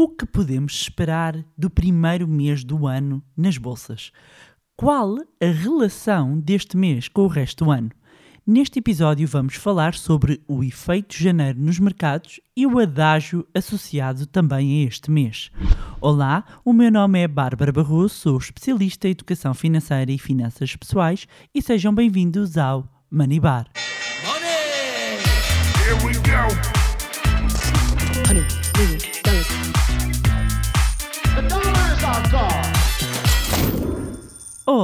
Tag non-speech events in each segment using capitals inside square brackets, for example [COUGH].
O que podemos esperar do primeiro mês do ano nas bolsas? Qual a relação deste mês com o resto do ano? Neste episódio vamos falar sobre o efeito janeiro nos mercados e o adágio associado também a este mês. Olá, o meu nome é Bárbara Barroso, sou especialista em educação financeira e finanças pessoais e sejam bem-vindos ao Money Bar. Money!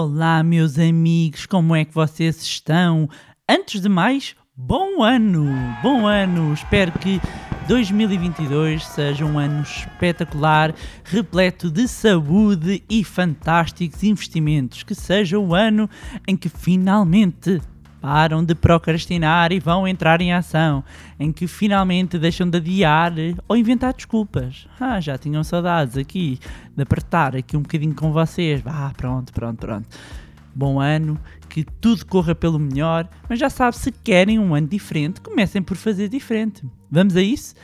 Olá, meus amigos, como é que vocês estão? Antes de mais, bom ano! Bom ano! Espero que 2022 seja um ano espetacular, repleto de saúde e fantásticos investimentos. Que seja o ano em que finalmente param de procrastinar e vão entrar em ação, em que finalmente deixam de adiar ou inventar desculpas. Ah, já tinham saudades aqui de apertar aqui um bocadinho com vocês. Ah, pronto, pronto, pronto. Bom ano, que tudo corra pelo melhor, mas já sabe, se querem um ano diferente, comecem por fazer diferente. Vamos a isso?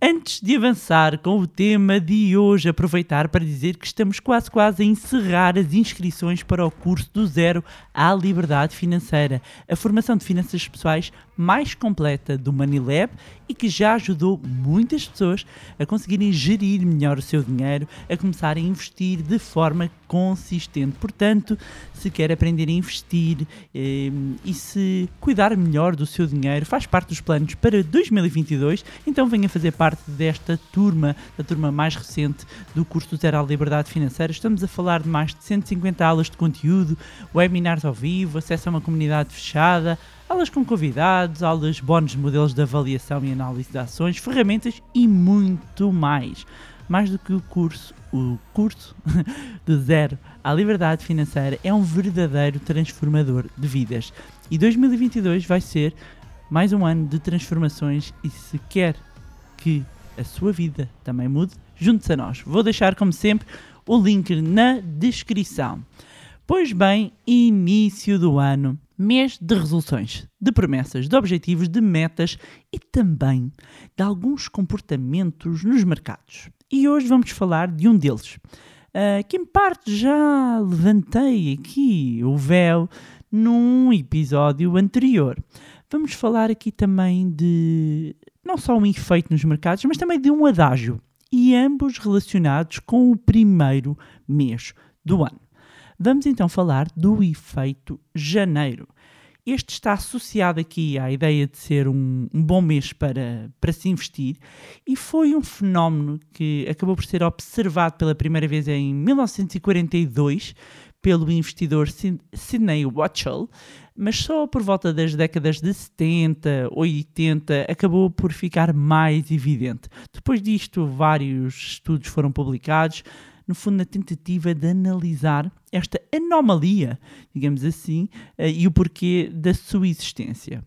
Antes de avançar com o tema de hoje, aproveitar para dizer que estamos quase quase a encerrar as inscrições para o curso do Zero à Liberdade Financeira, a formação de finanças pessoais mais completa do Manilab e que já ajudou muitas pessoas a conseguirem gerir melhor o seu dinheiro, a começar a investir de forma consistente. Portanto, se quer aprender a investir eh, e se cuidar melhor do seu dinheiro, faz parte dos planos para 2022, então venha fazer parte desta turma, da turma mais recente do curso do Zero à Liberdade Financeira. Estamos a falar de mais de 150 aulas de conteúdo, webinars ao vivo, acesso a uma comunidade fechada, aulas com convidados, aulas bónus de modelos de avaliação e análise de ações, ferramentas e muito mais. Mais do que o curso, o curso [LAUGHS] do zero à liberdade financeira é um verdadeiro transformador de vidas. E 2022 vai ser mais um ano de transformações e se quer que a sua vida também mude, junte-se a nós. Vou deixar, como sempre, o link na descrição. Pois bem, início do ano, mês de resoluções, de promessas, de objetivos, de metas e também de alguns comportamentos nos mercados. E hoje vamos falar de um deles, uh, que em parte já levantei aqui o véu num episódio anterior. Vamos falar aqui também de não só um efeito nos mercados, mas também de um adágio, e ambos relacionados com o primeiro mês do ano. Vamos então falar do efeito janeiro. Este está associado aqui à ideia de ser um, um, bom mês para, para se investir e foi um fenómeno que acabou por ser observado pela primeira vez em 1942 pelo investidor Sidney Watchell, mas só por volta das décadas de 70, 80 acabou por ficar mais evidente. Depois disto, vários estudos foram publicados no fundo, na tentativa de analisar esta anomalia, digamos assim, uh, e o porquê da sua existência.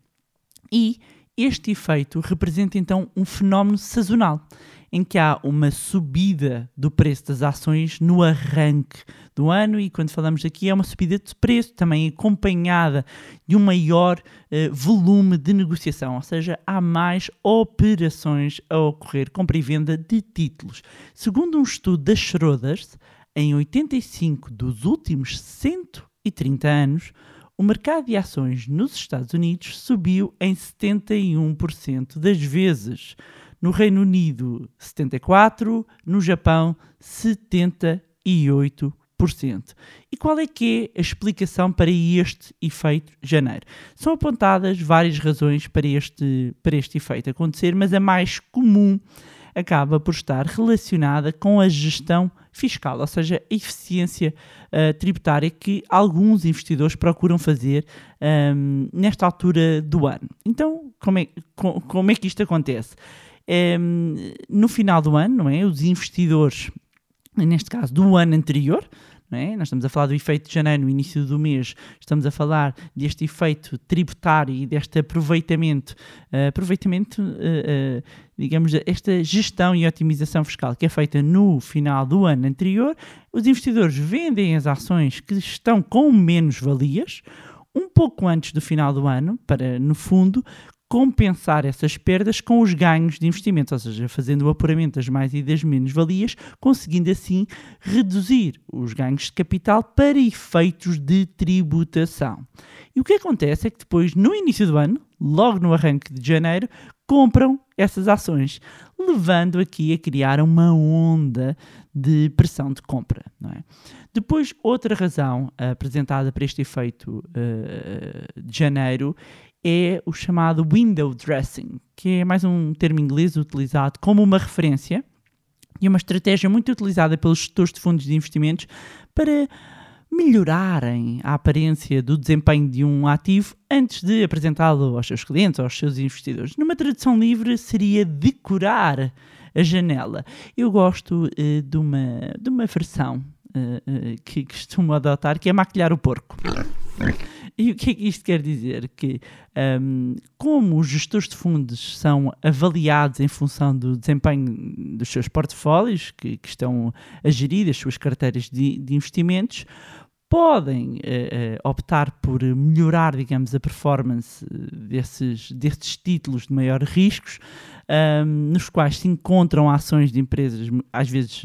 E este efeito representa então um fenómeno sazonal em que há uma subida do preço das ações no arranque do ano, e quando falamos aqui é uma subida de preço também acompanhada de um maior uh, volume de negociação, ou seja, há mais operações a ocorrer, compra e venda de títulos. Segundo um estudo da Schroders, em 85 dos últimos 130 anos, o mercado de ações nos Estados Unidos subiu em 71% das vezes no Reino Unido 74%, no Japão 78%. E qual é que é a explicação para este efeito janeiro? São apontadas várias razões para este, para este efeito acontecer, mas a mais comum acaba por estar relacionada com a gestão fiscal, ou seja, a eficiência uh, tributária que alguns investidores procuram fazer um, ehm, nesta altura do ano. Então, como é, como é que isto acontece? Um, no final do ano, não é? Os investidores, neste caso do ano anterior, é? Nós estamos a falar do efeito de janeiro no início do mês, estamos a falar deste efeito tributário e deste aproveitamento, uh, aproveitamento, uh, uh, digamos, esta gestão e otimização fiscal que é feita no final do ano anterior. Os investidores vendem as ações que estão com menos valias um pouco antes do final do ano, para, no fundo, compensar essas perdas com os ganhos de investimento, ou seja, fazendo o apuramento das mais e das menos-valias, conseguindo assim reduzir os ganhos de capital para efeitos de tributação. E o que acontece é que depois, no início do ano, logo no arranque de janeiro, compram essas ações, levando aqui a criar uma onda de pressão de compra. É? Depois, outra razão apresentada para este efeito uh, de janeiro é o chamado window dressing, que é mais um termo inglês utilizado como uma referência e uma estratégia muito utilizada pelos gestores de fundos de investimentos para melhorarem a aparência do desempenho de um ativo antes de apresentá-lo aos seus clientes, aos seus investidores. Numa tradução livre, seria decorar a janela. Eu gosto uh, de, uma, de uma versão uh, uh, que costumo adotar, que é maquilhar o porco. E o que é que isto quer dizer? Que um, como os gestores de fundos são avaliados em função do desempenho dos seus portfólios, que, que estão a gerir as suas carteiras de, de investimentos, podem uh, optar por melhorar, digamos, a performance desses, desses títulos de maior riscos, um, nos quais se encontram ações de empresas, às vezes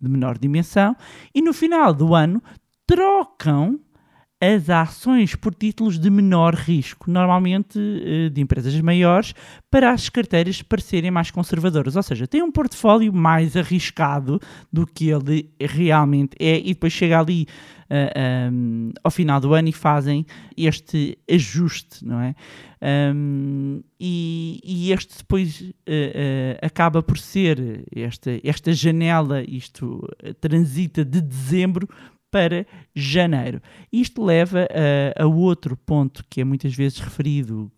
de menor dimensão, e no final do ano trocam as ações por títulos de menor risco, normalmente eh, de empresas maiores, para as carteiras parecerem mais conservadoras. Ou seja, tem um portfólio mais arriscado do que ele realmente é, e depois chega ali uh, eh, um, ao final do ano e fazem este ajuste, não é? Um, e, e, este depois uh, uh, acaba por ser esta, esta janela, isto transita de dezembro para janeiro. Isto leva a, a, outro ponto que é muitas vezes referido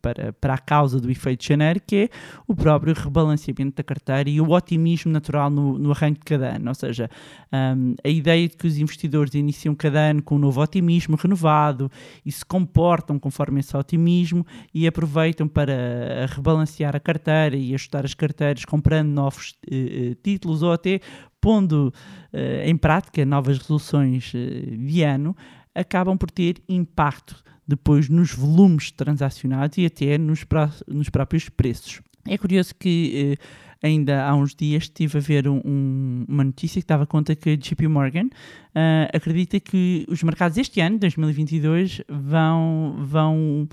para, para a causa do efeito janeiro, que é o próprio rebalanceamento da carteira e o otimismo natural no, no arranque de cada ano. Ou seja, um, a ideia de que os investidores iniciam cada ano com um novo otimismo renovado e se comportam conforme esse otimismo e aproveitam para rebalancear a carteira e ajustar as carteiras comprando novos uh, títulos ou até pondo uh, em prática novas resoluções uh, de ano, acabam por ter impacto depois nos volumes transacionados e até nos, nos próprios preços. É curioso que uh, ainda há uns dias estive a ver um, um, uma notícia que dava conta que a JP Morgan uh, acredita que os mercados este ano, 2022, vão, vão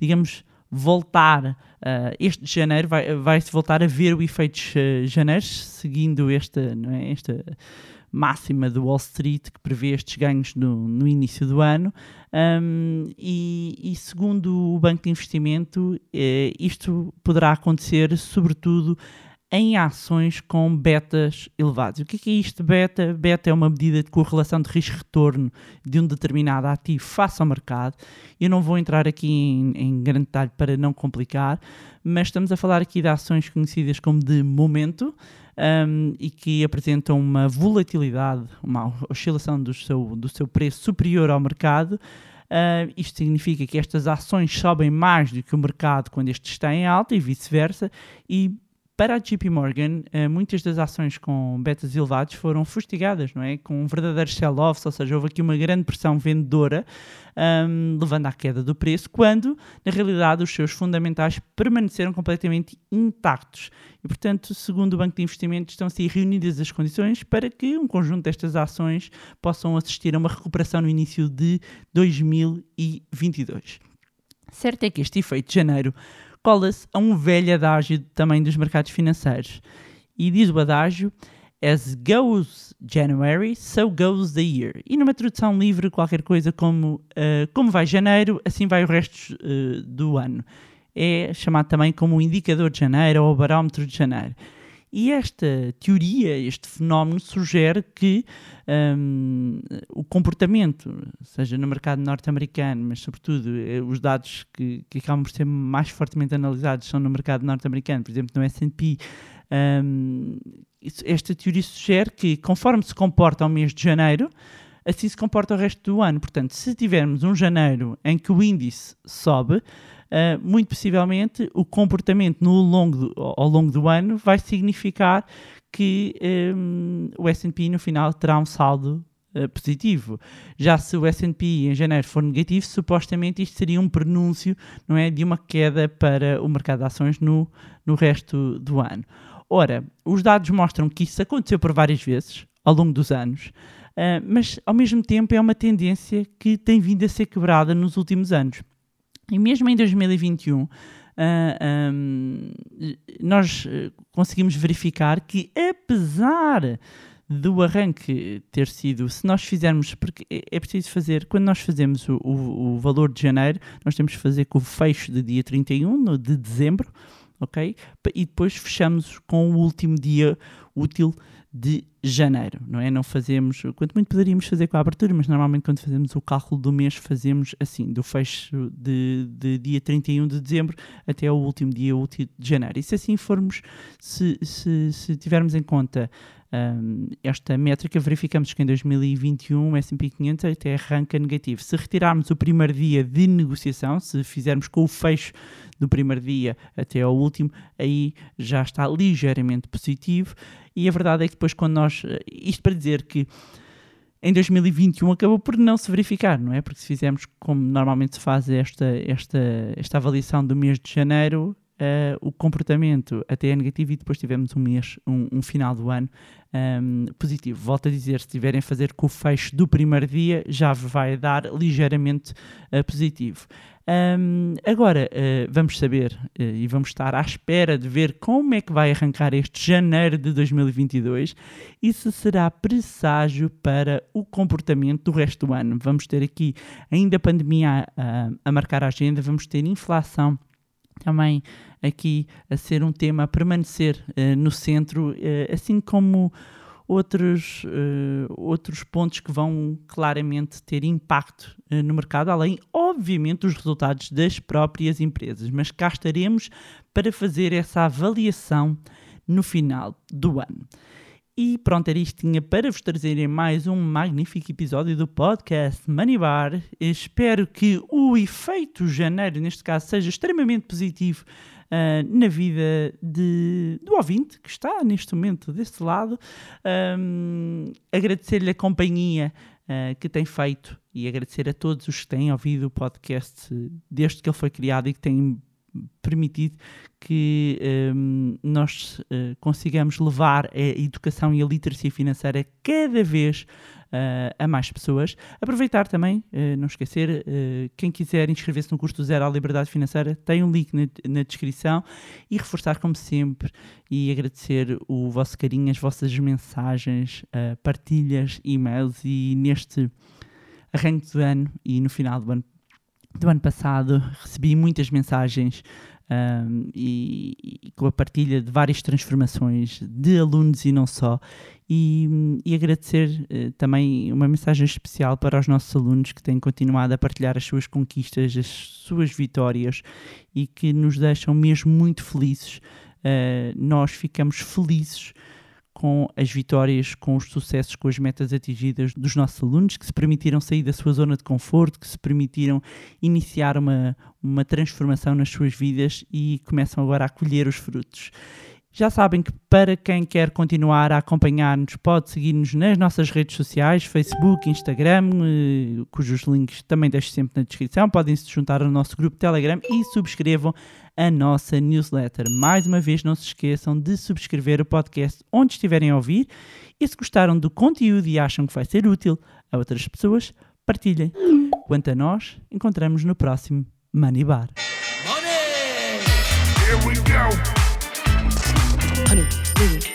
digamos, voltar, uh, este janeiro vai, vai voltar a ver o efeito de janeiro, seguindo esta, não é, esta máxima do Wall Street que prevê estes ganhos no, no início do ano. Um, e, e, segundo o Banco de Investimento, eh, isto poderá acontecer sobretudo em ações com betas elevados. O que é, que é isto beta? Beta é uma medida de correlação de risco-retorno de um determinado ativo face ao mercado. Eu não vou entrar aqui em, em, grande detalhe para não complicar, mas estamos a falar aqui de ações conhecidas como de momento um, e que apresentam uma volatilidade, uma oscilação do seu, do seu preço superior ao mercado. Uh, isto significa que estas ações sobem mais do que o mercado quando este está em alta e vice-versa, e para a JP Morgan, eh, muitas das ações com betas elevados foram fustigadas, não é? Com um verdadeiro sell-off, ou seja, houve aqui uma grande pressão vendedora, um, levando à queda do preço, quando, na realidade, os seus fundamentais permaneceram completamente intactos. E, portanto, segundo o Banco de Investimentos, estão-se reunidas as condições para que um conjunto destas ações possam assistir a uma recuperação no início de 2022. Certo é que este efeito de janeiro cola-se a um velho adágio também dos mercados financeiros. E diz o adágio: As goes January, so goes the year. E numa tradução livre, qualquer coisa como uh, como vai janeiro, assim vai o resto uh, do ano. É chamado também como o indicador de janeiro ou o barómetro de janeiro. E esta teoria, este fenómeno, sugere que um, o comportamento, seja no mercado norte-americano, mas sobretudo eh, os dados que, que acabam por ser mais fortemente analisados são no mercado norte-americano, por exemplo, no SP, um, esta teoria sugere que conforme se comporta o mês de janeiro, assim se comporta o resto do ano. Portanto, se tivermos um janeiro em que o índice sobe, uh, muito possivelmente o comportamento no longo do, ao longo do ano vai significar que um, o S&P no final terá um saldo eh, positivo. Já se o S&P em janeiro for negativo, supostamente isto seria um prenúncio, não é, de uma queda para o mercado de ações no, no resto do ano. Ora, os dados mostram que isso aconteceu por várias vezes ao longo dos anos, uh, mas ao mesmo tempo é uma tendência que tem vindo a ser quebrada nos últimos anos. E mesmo em 2021, uh, um, nós conseguimos verificar que, apesar do arranque ter sido, se nós fizermos, porque é, é preciso fazer, quando nós fazemos o, o, o valor de janeiro, nós temos que fazer com o fecho de dia 31 de dezembro, ok? E depois fechamos com o último dia útil de janeiro, não é? Não fazemos, quanto muito poderíamos fazer com a abertura, mas normalmente quando fazemos o cálculo do mês fazemos assim, do fecho de, de dia 31 de dezembro até o último dia útil de janeiro. E se assim formos, se, se, se tivermos em conta um, esta métrica, verificamos que em 2021 o S&P 500 até arranca negativo. Se retirarmos o primeiro dia de negociação, se fizermos com o fecho do primeiro dia até ao último, aí já está ligeiramente positivo. E a verdade é que depois quando nós... Isto para dizer que em 2021 acabou por não se verificar, não é? Porque se fizermos como normalmente se faz esta, esta, esta avaliação do mês de janeiro, uh, o comportamento até é negativo e depois tivemos um mês, um, um final do ano um, positivo. Volto a dizer, se tiverem a fazer com o fecho do primeiro dia, já vai dar ligeiramente uh, positivo. Um, agora uh, vamos saber uh, e vamos estar à espera de ver como é que vai arrancar este janeiro de 2022 e se será presságio para o comportamento do resto do ano. Vamos ter aqui ainda a pandemia a, a marcar a agenda, vamos ter inflação também aqui a ser um tema a permanecer uh, no centro, uh, assim como outros, uh, outros pontos que vão claramente ter impacto no mercado, além, obviamente, dos resultados das próprias empresas. Mas cá estaremos para fazer essa avaliação no final do ano. E pronto, era isto para vos trazerem mais um magnífico episódio do podcast Money Bar. Espero que o efeito janeiro, neste caso, seja extremamente positivo uh, na vida de, do ouvinte que está neste momento deste lado. Um, Agradecer-lhe a companhia uh, que tem feito e agradecer a todos os que têm ouvido o podcast desde que ele foi criado e que têm permitido que um, nós uh, consigamos levar a educação e a literacia financeira cada vez uh, a mais pessoas. Aproveitar também, uh, não esquecer, quem quiser inscrever-se no curso Zero à Liberdade Financeira, tem um link na, na, descrição e reforçar, como sempre, e agradecer o vosso carinho, as vossas mensagens, partilhas, e-mails e neste arranque do ano e no final do ano do ano passado recebi muitas mensagens um, e, e, com a partilha de várias transformações de alunos e não só. E, e agradecer uh, também uma mensagem especial para os nossos alunos que têm continuado a partilhar as suas conquistas, as suas vitórias e que nos deixam mesmo muito felizes. Uh, nós ficamos felizes com as vitórias, com os sucessos, com as metas atingidas dos nossos alunos que se permitiram sair da sua zona de conforto, que se permitiram iniciar uma, uma transformação nas suas vidas e começam agora a colher os frutos. Já sabem que para quem quer continuar a acompanhar-nos, pode seguir-nos nas nossas redes sociais, Facebook, Instagram, eh, cujos links também deixo sempre na descrição. Podem se juntar ao nosso grupo Telegram e subscrevam a nossa newsletter. Mais uma vez, não se esqueçam de subscrever o podcast onde estiverem a ouvir e se gostaram do conteúdo e acham que vai ser útil a outras pessoas, partilhem. Quanto a nós, encontramos no próximo Money Bar. Honey, Deep.